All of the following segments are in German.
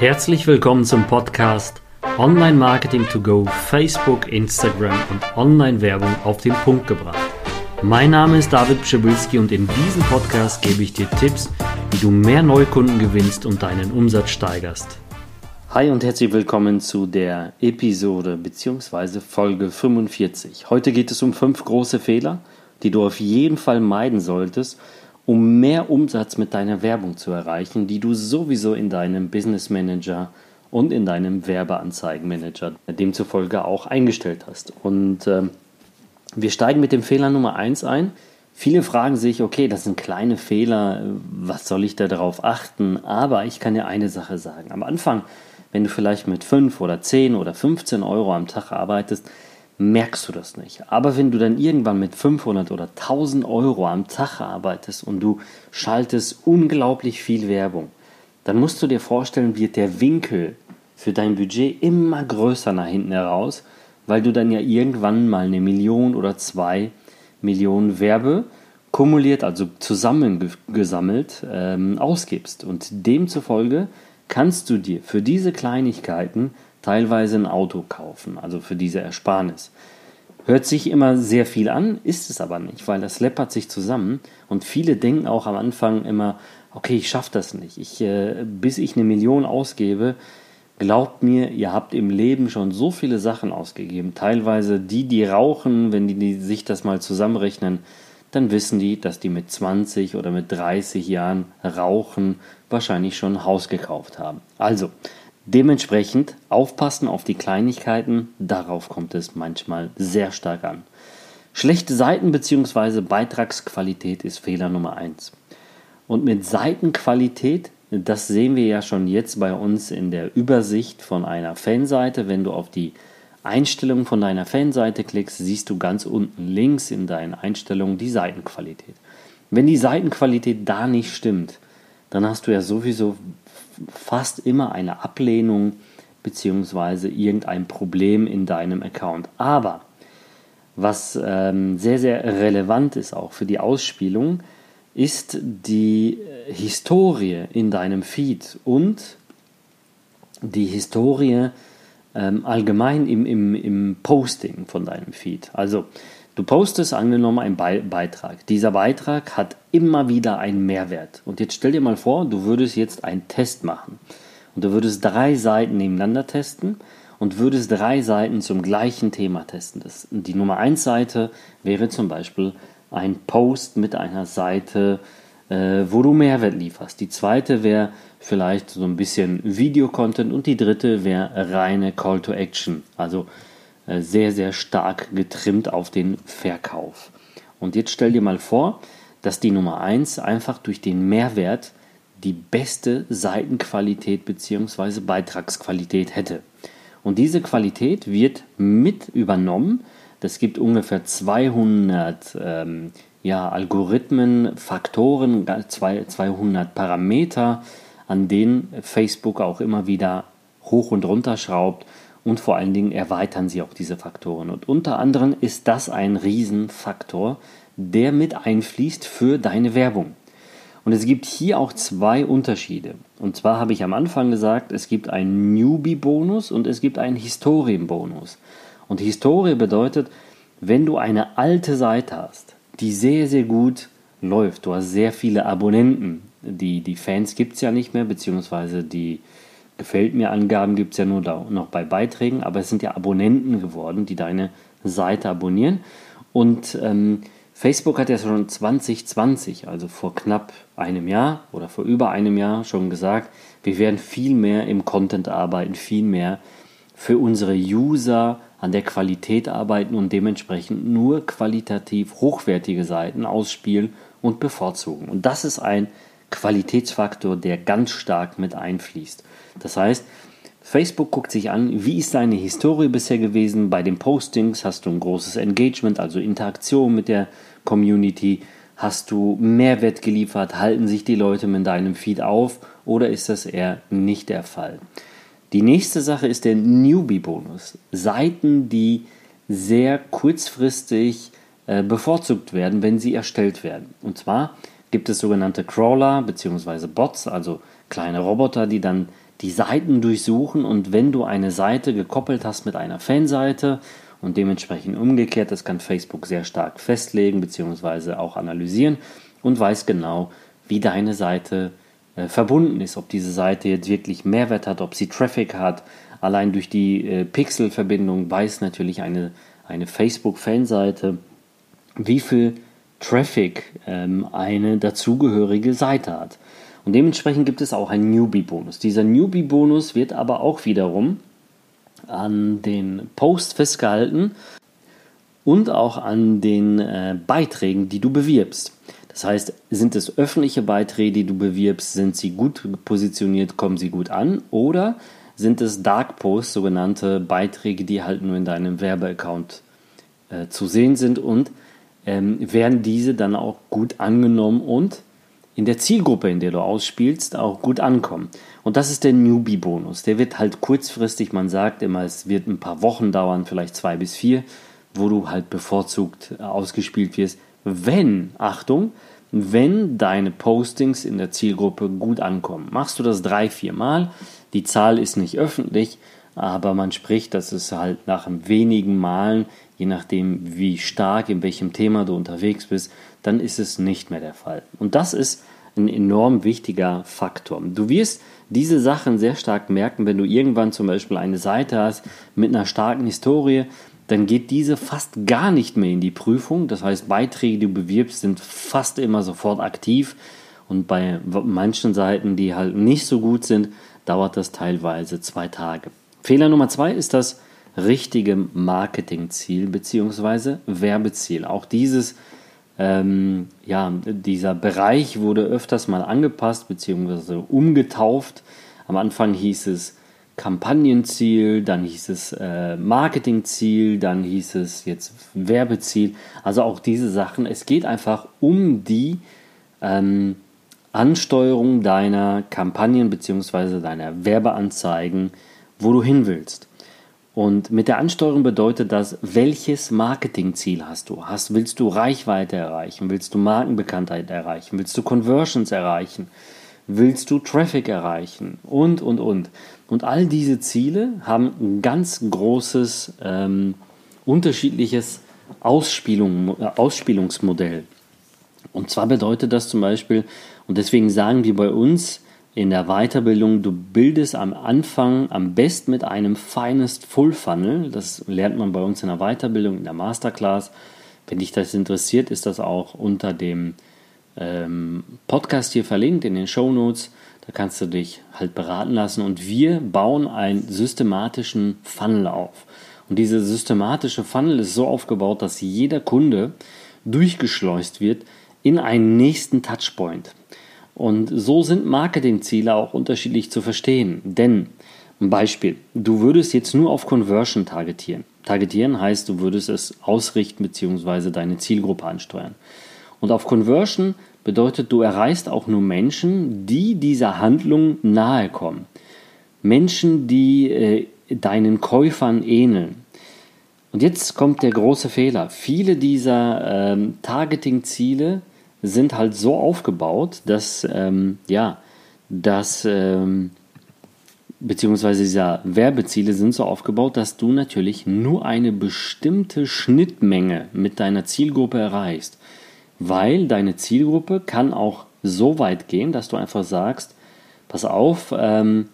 Herzlich willkommen zum Podcast Online Marketing to Go, Facebook, Instagram und Online-Werbung auf den Punkt gebracht. Mein Name ist David Pschibilski und in diesem Podcast gebe ich dir Tipps, wie du mehr Neukunden gewinnst und deinen Umsatz steigerst. Hi und herzlich willkommen zu der Episode bzw. Folge 45. Heute geht es um fünf große Fehler, die du auf jeden Fall meiden solltest, um mehr Umsatz mit deiner Werbung zu erreichen, die du sowieso in deinem Business Manager und in deinem Werbeanzeigenmanager demzufolge auch eingestellt hast. Und äh, wir steigen mit dem Fehler Nummer 1 ein. Viele fragen sich, okay, das sind kleine Fehler, was soll ich da darauf achten? Aber ich kann dir eine Sache sagen. Am Anfang, wenn du vielleicht mit 5 oder 10 oder 15 Euro am Tag arbeitest, merkst du das nicht. Aber wenn du dann irgendwann mit 500 oder 1000 Euro am Tag arbeitest und du schaltest unglaublich viel Werbung, dann musst du dir vorstellen, wird der Winkel für dein Budget immer größer nach hinten heraus, weil du dann ja irgendwann mal eine Million oder zwei Millionen Werbe kumuliert, also zusammengesammelt, ähm, ausgibst. Und demzufolge kannst du dir für diese Kleinigkeiten teilweise ein Auto kaufen, also für diese Ersparnis. Hört sich immer sehr viel an, ist es aber nicht, weil das läppert sich zusammen und viele denken auch am Anfang immer, okay, ich schaffe das nicht. Ich, äh, bis ich eine Million ausgebe, glaubt mir, ihr habt im Leben schon so viele Sachen ausgegeben. Teilweise die, die rauchen, wenn die, die sich das mal zusammenrechnen, dann wissen die, dass die mit 20 oder mit 30 Jahren rauchen wahrscheinlich schon ein Haus gekauft haben. Also, Dementsprechend aufpassen auf die Kleinigkeiten, darauf kommt es manchmal sehr stark an. Schlechte Seiten bzw. Beitragsqualität ist Fehler Nummer 1. Und mit Seitenqualität, das sehen wir ja schon jetzt bei uns in der Übersicht von einer Fanseite. Wenn du auf die Einstellungen von deiner Fanseite klickst, siehst du ganz unten links in deinen Einstellungen die Seitenqualität. Wenn die Seitenqualität da nicht stimmt, dann hast du ja sowieso fast immer eine Ablehnung bzw. irgendein Problem in deinem Account. Aber was ähm, sehr, sehr relevant ist auch für die Ausspielung, ist die äh, Historie in deinem Feed und die Historie ähm, allgemein im, im, im Posting von deinem Feed. Also Du postest angenommen einen Be Beitrag. Dieser Beitrag hat immer wieder einen Mehrwert. Und jetzt stell dir mal vor, du würdest jetzt einen Test machen. Und du würdest drei Seiten nebeneinander testen und würdest drei Seiten zum gleichen Thema testen. Das, die Nummer 1 Seite wäre zum Beispiel ein Post mit einer Seite, äh, wo du Mehrwert lieferst. Die zweite wäre vielleicht so ein bisschen Video-Content und die dritte wäre reine Call to Action. Also sehr, sehr stark getrimmt auf den Verkauf. Und jetzt stell dir mal vor, dass die Nummer 1 einfach durch den Mehrwert die beste Seitenqualität bzw. Beitragsqualität hätte. Und diese Qualität wird mit übernommen. Das gibt ungefähr 200 ähm, ja, Algorithmen, Faktoren, 200 Parameter, an denen Facebook auch immer wieder hoch und runter schraubt und vor allen Dingen erweitern sie auch diese Faktoren. Und unter anderem ist das ein Riesenfaktor, der mit einfließt für deine Werbung. Und es gibt hier auch zwei Unterschiede. Und zwar habe ich am Anfang gesagt, es gibt einen Newbie-Bonus und es gibt einen Historien-Bonus. Und Historie bedeutet, wenn du eine alte Seite hast, die sehr, sehr gut läuft, du hast sehr viele Abonnenten, die, die Fans gibt es ja nicht mehr, beziehungsweise die, Gefällt mir Angaben gibt es ja nur da, noch bei Beiträgen, aber es sind ja Abonnenten geworden, die deine Seite abonnieren. Und ähm, Facebook hat ja schon 2020, also vor knapp einem Jahr oder vor über einem Jahr schon gesagt, wir werden viel mehr im Content arbeiten, viel mehr für unsere User an der Qualität arbeiten und dementsprechend nur qualitativ hochwertige Seiten ausspielen und bevorzugen. Und das ist ein Qualitätsfaktor, der ganz stark mit einfließt. Das heißt, Facebook guckt sich an, wie ist deine Historie bisher gewesen. Bei den Postings hast du ein großes Engagement, also Interaktion mit der Community. Hast du Mehrwert geliefert? Halten sich die Leute mit deinem Feed auf oder ist das eher nicht der Fall? Die nächste Sache ist der Newbie-Bonus. Seiten, die sehr kurzfristig äh, bevorzugt werden, wenn sie erstellt werden. Und zwar gibt es sogenannte Crawler bzw. Bots, also kleine Roboter, die dann die Seiten durchsuchen und wenn du eine Seite gekoppelt hast mit einer Fanseite und dementsprechend umgekehrt, das kann Facebook sehr stark festlegen bzw. auch analysieren und weiß genau, wie deine Seite äh, verbunden ist, ob diese Seite jetzt wirklich Mehrwert hat, ob sie Traffic hat. Allein durch die äh, Pixel-Verbindung weiß natürlich eine, eine Facebook-Fanseite, wie viel Traffic ähm, eine dazugehörige Seite hat. Und dementsprechend gibt es auch einen Newbie-Bonus. Dieser Newbie-Bonus wird aber auch wiederum an den Post festgehalten und auch an den äh, Beiträgen, die du bewirbst. Das heißt, sind es öffentliche Beiträge, die du bewirbst, sind sie gut positioniert, kommen sie gut an oder sind es Dark Posts, sogenannte Beiträge, die halt nur in deinem Werbeaccount äh, zu sehen sind und ähm, werden diese dann auch gut angenommen und in der Zielgruppe, in der du ausspielst, auch gut ankommen. Und das ist der Newbie-Bonus. Der wird halt kurzfristig, man sagt immer, es wird ein paar Wochen dauern, vielleicht zwei bis vier, wo du halt bevorzugt äh, ausgespielt wirst, wenn, Achtung, wenn deine Postings in der Zielgruppe gut ankommen. Machst du das drei, vier Mal, die Zahl ist nicht öffentlich, aber man spricht, dass es halt nach wenigen Malen, je nachdem wie stark, in welchem Thema du unterwegs bist, dann ist es nicht mehr der Fall. Und das ist ein enorm wichtiger Faktor. Du wirst diese Sachen sehr stark merken, wenn du irgendwann zum Beispiel eine Seite hast mit einer starken Historie, dann geht diese fast gar nicht mehr in die Prüfung. Das heißt, Beiträge, die du bewirbst, sind fast immer sofort aktiv. Und bei manchen Seiten, die halt nicht so gut sind, dauert das teilweise zwei Tage. Fehler Nummer zwei ist das richtige Marketingziel bzw. Werbeziel. Auch dieses, ähm, ja, dieser Bereich wurde öfters mal angepasst bzw. umgetauft. Am Anfang hieß es Kampagnenziel, dann hieß es äh, Marketingziel, dann hieß es jetzt Werbeziel. Also auch diese Sachen. Es geht einfach um die ähm, Ansteuerung deiner Kampagnen bzw. deiner Werbeanzeigen, wo du hin willst. Und mit der Ansteuerung bedeutet das, welches Marketingziel hast du? Hast, willst du Reichweite erreichen? Willst du Markenbekanntheit erreichen? Willst du Conversions erreichen? Willst du Traffic erreichen? Und, und, und. Und all diese Ziele haben ein ganz großes, ähm, unterschiedliches Ausspielung, äh, Ausspielungsmodell. Und zwar bedeutet das zum Beispiel, und deswegen sagen wir bei uns in der Weiterbildung, du bildest am Anfang am besten mit einem Finest Full Funnel. Das lernt man bei uns in der Weiterbildung, in der Masterclass. Wenn dich das interessiert, ist das auch unter dem ähm, Podcast hier verlinkt in den Show Notes. Da kannst du dich halt beraten lassen. Und wir bauen einen systematischen Funnel auf. Und dieser systematische Funnel ist so aufgebaut, dass jeder Kunde durchgeschleust wird in einen nächsten Touchpoint. Und so sind Marketingziele auch unterschiedlich zu verstehen. Denn, ein Beispiel, du würdest jetzt nur auf Conversion targetieren. Targetieren heißt, du würdest es ausrichten bzw. deine Zielgruppe ansteuern. Und auf Conversion bedeutet, du erreichst auch nur Menschen, die dieser Handlung nahe kommen. Menschen, die äh, deinen Käufern ähneln. Und jetzt kommt der große Fehler. Viele dieser ähm, Targeting-Ziele sind halt so aufgebaut, dass, ähm, ja, dass, ähm, beziehungsweise dieser Werbeziele sind so aufgebaut, dass du natürlich nur eine bestimmte Schnittmenge mit deiner Zielgruppe erreichst. Weil deine Zielgruppe kann auch so weit gehen, dass du einfach sagst, pass auf, ähm,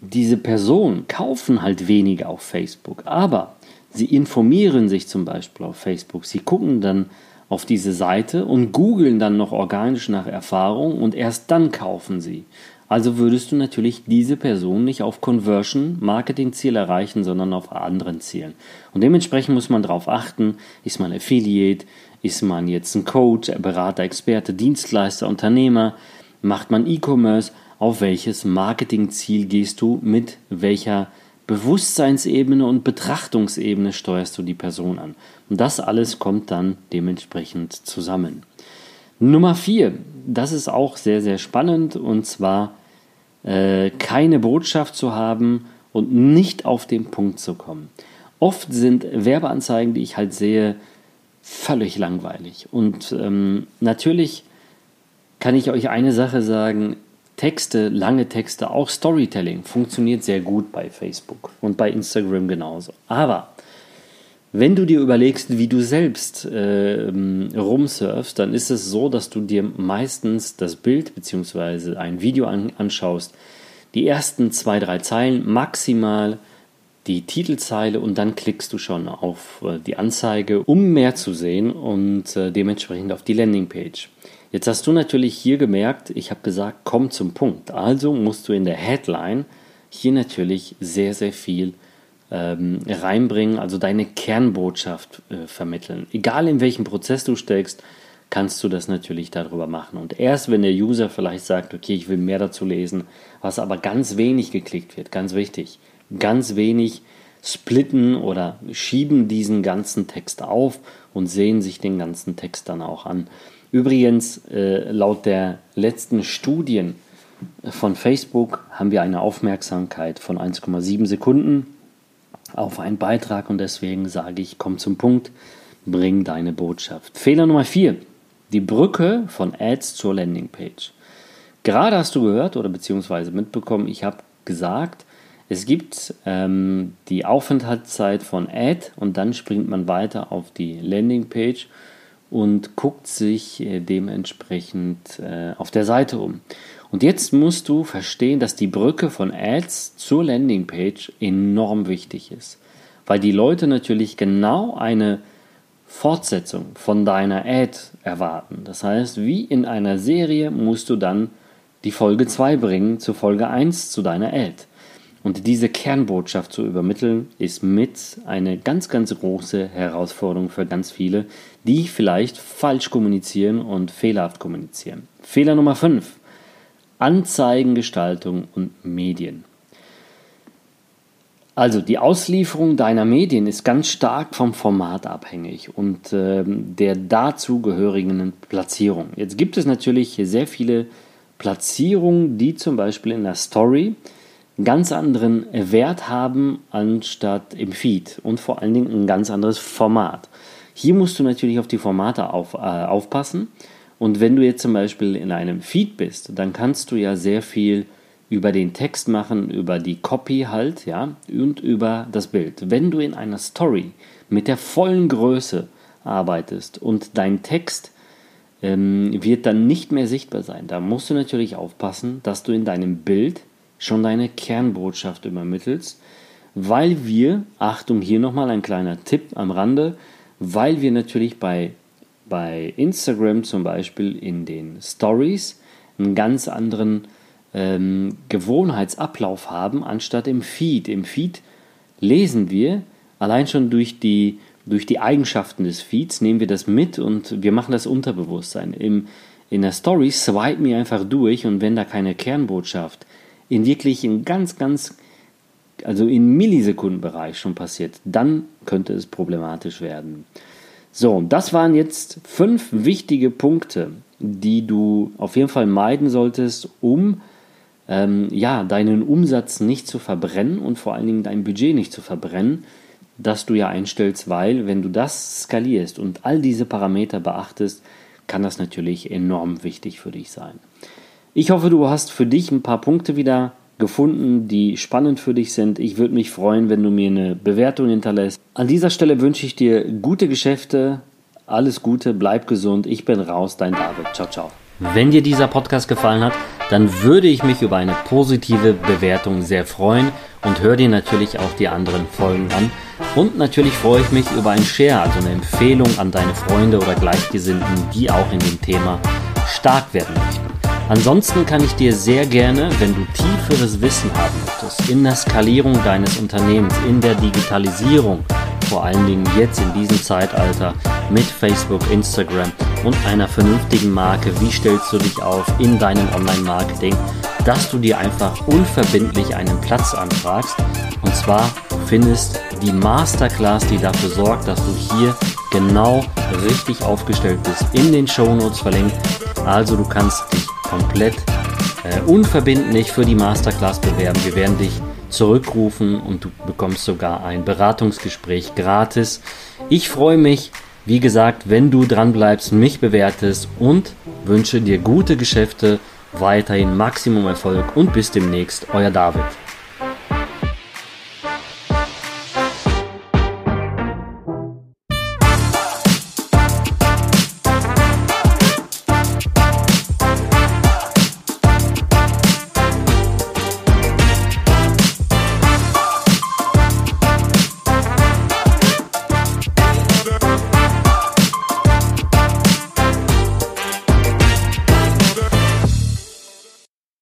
diese Personen kaufen halt weniger auf Facebook, aber sie informieren sich zum Beispiel auf Facebook, sie gucken dann auf diese Seite und googeln dann noch organisch nach Erfahrung und erst dann kaufen sie. Also würdest du natürlich diese Person nicht auf Conversion, Marketing-Ziel erreichen, sondern auf anderen Zielen. Und dementsprechend muss man darauf achten, ist man Affiliate, ist man jetzt ein Coach, Berater, Experte, Dienstleister, Unternehmer, macht man E-Commerce, auf welches Marketing-Ziel gehst du, mit welcher Bewusstseinsebene und Betrachtungsebene steuerst du die Person an. Und das alles kommt dann dementsprechend zusammen. Nummer vier, das ist auch sehr, sehr spannend und zwar äh, keine Botschaft zu haben und nicht auf den Punkt zu kommen. Oft sind Werbeanzeigen, die ich halt sehe, völlig langweilig. Und ähm, natürlich kann ich euch eine Sache sagen, Texte, lange Texte, auch Storytelling funktioniert sehr gut bei Facebook und bei Instagram genauso. Aber wenn du dir überlegst, wie du selbst äh, rumsurfst, dann ist es so, dass du dir meistens das Bild bzw. ein Video an, anschaust, die ersten zwei, drei Zeilen maximal die Titelzeile und dann klickst du schon auf äh, die Anzeige, um mehr zu sehen und äh, dementsprechend auf die Landingpage. Jetzt hast du natürlich hier gemerkt, ich habe gesagt, komm zum Punkt. Also musst du in der Headline hier natürlich sehr, sehr viel ähm, reinbringen, also deine Kernbotschaft äh, vermitteln. Egal in welchem Prozess du steckst, kannst du das natürlich darüber machen. Und erst wenn der User vielleicht sagt, okay, ich will mehr dazu lesen, was aber ganz wenig geklickt wird, ganz wichtig, ganz wenig splitten oder schieben diesen ganzen Text auf und sehen sich den ganzen Text dann auch an. Übrigens, äh, laut der letzten Studien von Facebook haben wir eine Aufmerksamkeit von 1,7 Sekunden auf einen Beitrag und deswegen sage ich, komm zum Punkt, bring deine Botschaft. Fehler Nummer 4, die Brücke von Ads zur Landingpage. Gerade hast du gehört oder beziehungsweise mitbekommen, ich habe gesagt, es gibt ähm, die Aufenthaltszeit von Ad und dann springt man weiter auf die Landingpage und guckt sich äh, dementsprechend äh, auf der Seite um. Und jetzt musst du verstehen, dass die Brücke von Ads zur Landingpage enorm wichtig ist, weil die Leute natürlich genau eine Fortsetzung von deiner Ad erwarten. Das heißt, wie in einer Serie musst du dann die Folge 2 bringen zu Folge 1 zu deiner Ad. Und diese Kernbotschaft zu übermitteln, ist mit eine ganz, ganz große Herausforderung für ganz viele, die vielleicht falsch kommunizieren und fehlerhaft kommunizieren. Fehler Nummer 5. Anzeigengestaltung und Medien. Also die Auslieferung deiner Medien ist ganz stark vom Format abhängig und äh, der dazugehörigen Platzierung. Jetzt gibt es natürlich sehr viele Platzierungen, die zum Beispiel in der Story ganz anderen Wert haben anstatt im Feed und vor allen Dingen ein ganz anderes Format. Hier musst du natürlich auf die Formate auf, äh, aufpassen und wenn du jetzt zum Beispiel in einem Feed bist, dann kannst du ja sehr viel über den Text machen, über die Copy halt, ja, und über das Bild. Wenn du in einer Story mit der vollen Größe arbeitest und dein Text ähm, wird dann nicht mehr sichtbar sein, da musst du natürlich aufpassen, dass du in deinem Bild schon deine Kernbotschaft übermittelst, weil wir, Achtung, hier nochmal ein kleiner Tipp am Rande, weil wir natürlich bei bei Instagram zum Beispiel in den Stories einen ganz anderen ähm, Gewohnheitsablauf haben, anstatt im Feed. Im Feed lesen wir allein schon durch die, durch die Eigenschaften des Feeds, nehmen wir das mit und wir machen das Unterbewusstsein. Im, in der Story swipe mir einfach durch und wenn da keine Kernbotschaft in wirklich in ganz, ganz, also in Millisekundenbereich schon passiert, dann könnte es problematisch werden. So, das waren jetzt fünf wichtige Punkte, die du auf jeden Fall meiden solltest, um ähm, ja, deinen Umsatz nicht zu verbrennen und vor allen Dingen dein Budget nicht zu verbrennen, das du ja einstellst, weil wenn du das skalierst und all diese Parameter beachtest, kann das natürlich enorm wichtig für dich sein. Ich hoffe, du hast für dich ein paar Punkte wieder gefunden, die spannend für dich sind. Ich würde mich freuen, wenn du mir eine Bewertung hinterlässt. An dieser Stelle wünsche ich dir gute Geschäfte, alles Gute, bleib gesund. Ich bin raus, dein David. Ciao, ciao. Wenn dir dieser Podcast gefallen hat, dann würde ich mich über eine positive Bewertung sehr freuen und hör dir natürlich auch die anderen Folgen an. Und natürlich freue ich mich über ein Share, also eine Empfehlung an deine Freunde oder Gleichgesinnten, die auch in dem Thema stark werden möchten. Ansonsten kann ich dir sehr gerne, wenn du tieferes Wissen haben möchtest, in der Skalierung deines Unternehmens, in der Digitalisierung, vor allen Dingen jetzt in diesem Zeitalter mit Facebook, Instagram und einer vernünftigen Marke, wie stellst du dich auf in deinem Online-Marketing, dass du dir einfach unverbindlich einen Platz anfragst. Und zwar findest die Masterclass, die dafür sorgt, dass du hier genau richtig aufgestellt bist, in den Show Notes verlinkt. Also du kannst dich komplett äh, unverbindlich für die Masterclass bewerben. Wir werden dich zurückrufen und du bekommst sogar ein Beratungsgespräch gratis. Ich freue mich, wie gesagt, wenn du dran bleibst, mich bewertest und wünsche dir gute Geschäfte weiterhin Maximum Erfolg und bis demnächst, euer David.